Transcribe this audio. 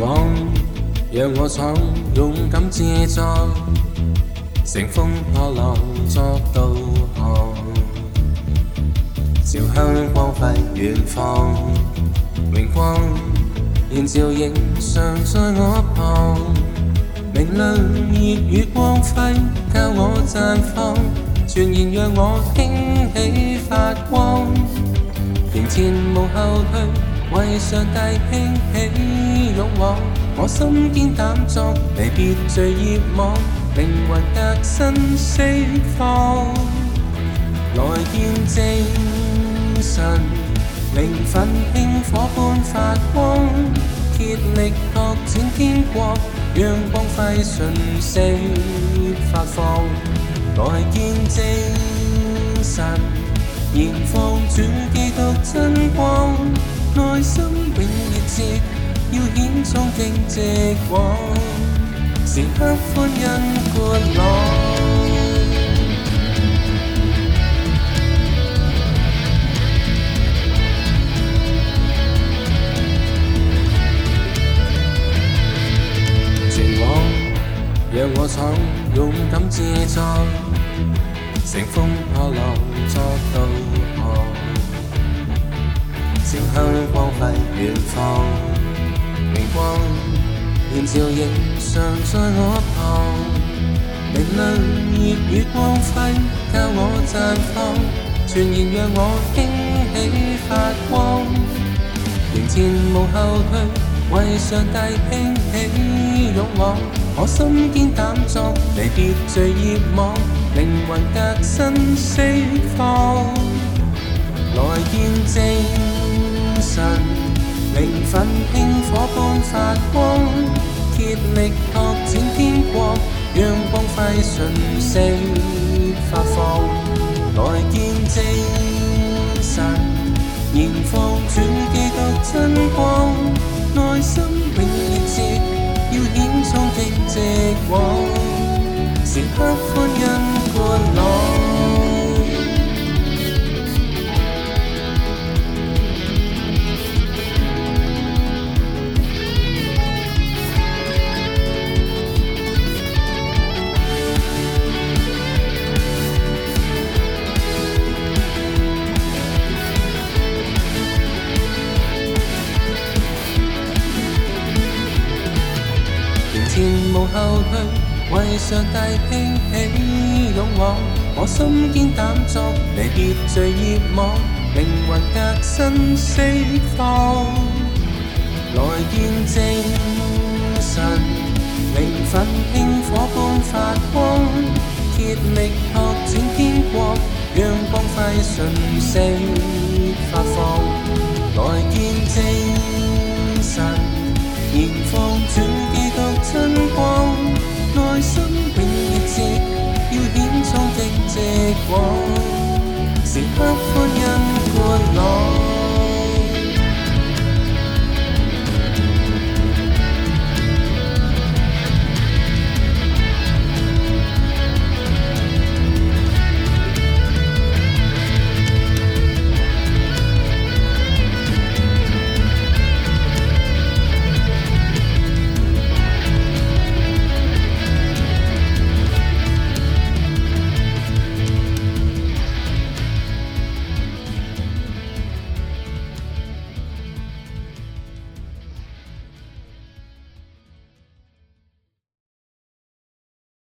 往，讓我闖，勇敢自壯，乘風破浪作導航，朝向光輝遠方，榮光燃照映常在我旁，明亮熱與光輝教我綻放，全然讓我驚喜發光，迎戰無後退。为上帝兴起勇往，我心坚胆壮，离别罪孽网，灵魂革新释放，来见证神，灵魂如火般发光，竭力拓展天国，让光辉迅速发放，来见证神，燃放主基督真光。內心永力竭，要顯衝勁直往，時刻歡欣豁朗。讓我闖，勇敢自創，乘風破浪作到。光辉远方，微光，现照影尚在我旁，明亮热与光辉教我绽放，全然让我惊喜发光，仍前无后退，为上帝兴起勇往，我心坚胆壮，离别罪热望，灵魂得新释放，来见证。灵魂拼火般发光，竭力拓展天国，让光辉神息发放，来见证神，燃放转基督真光，内心永热炽，要显彰的直往，时刻欢欣。前无后退，为上帝兴起勇往。我心坚胆壮，离别罪业网，灵魂革新释放。来见证神，灵魂轻火般发光，竭力拓展天国，让光辉神圣发放。光，時刻歡欣。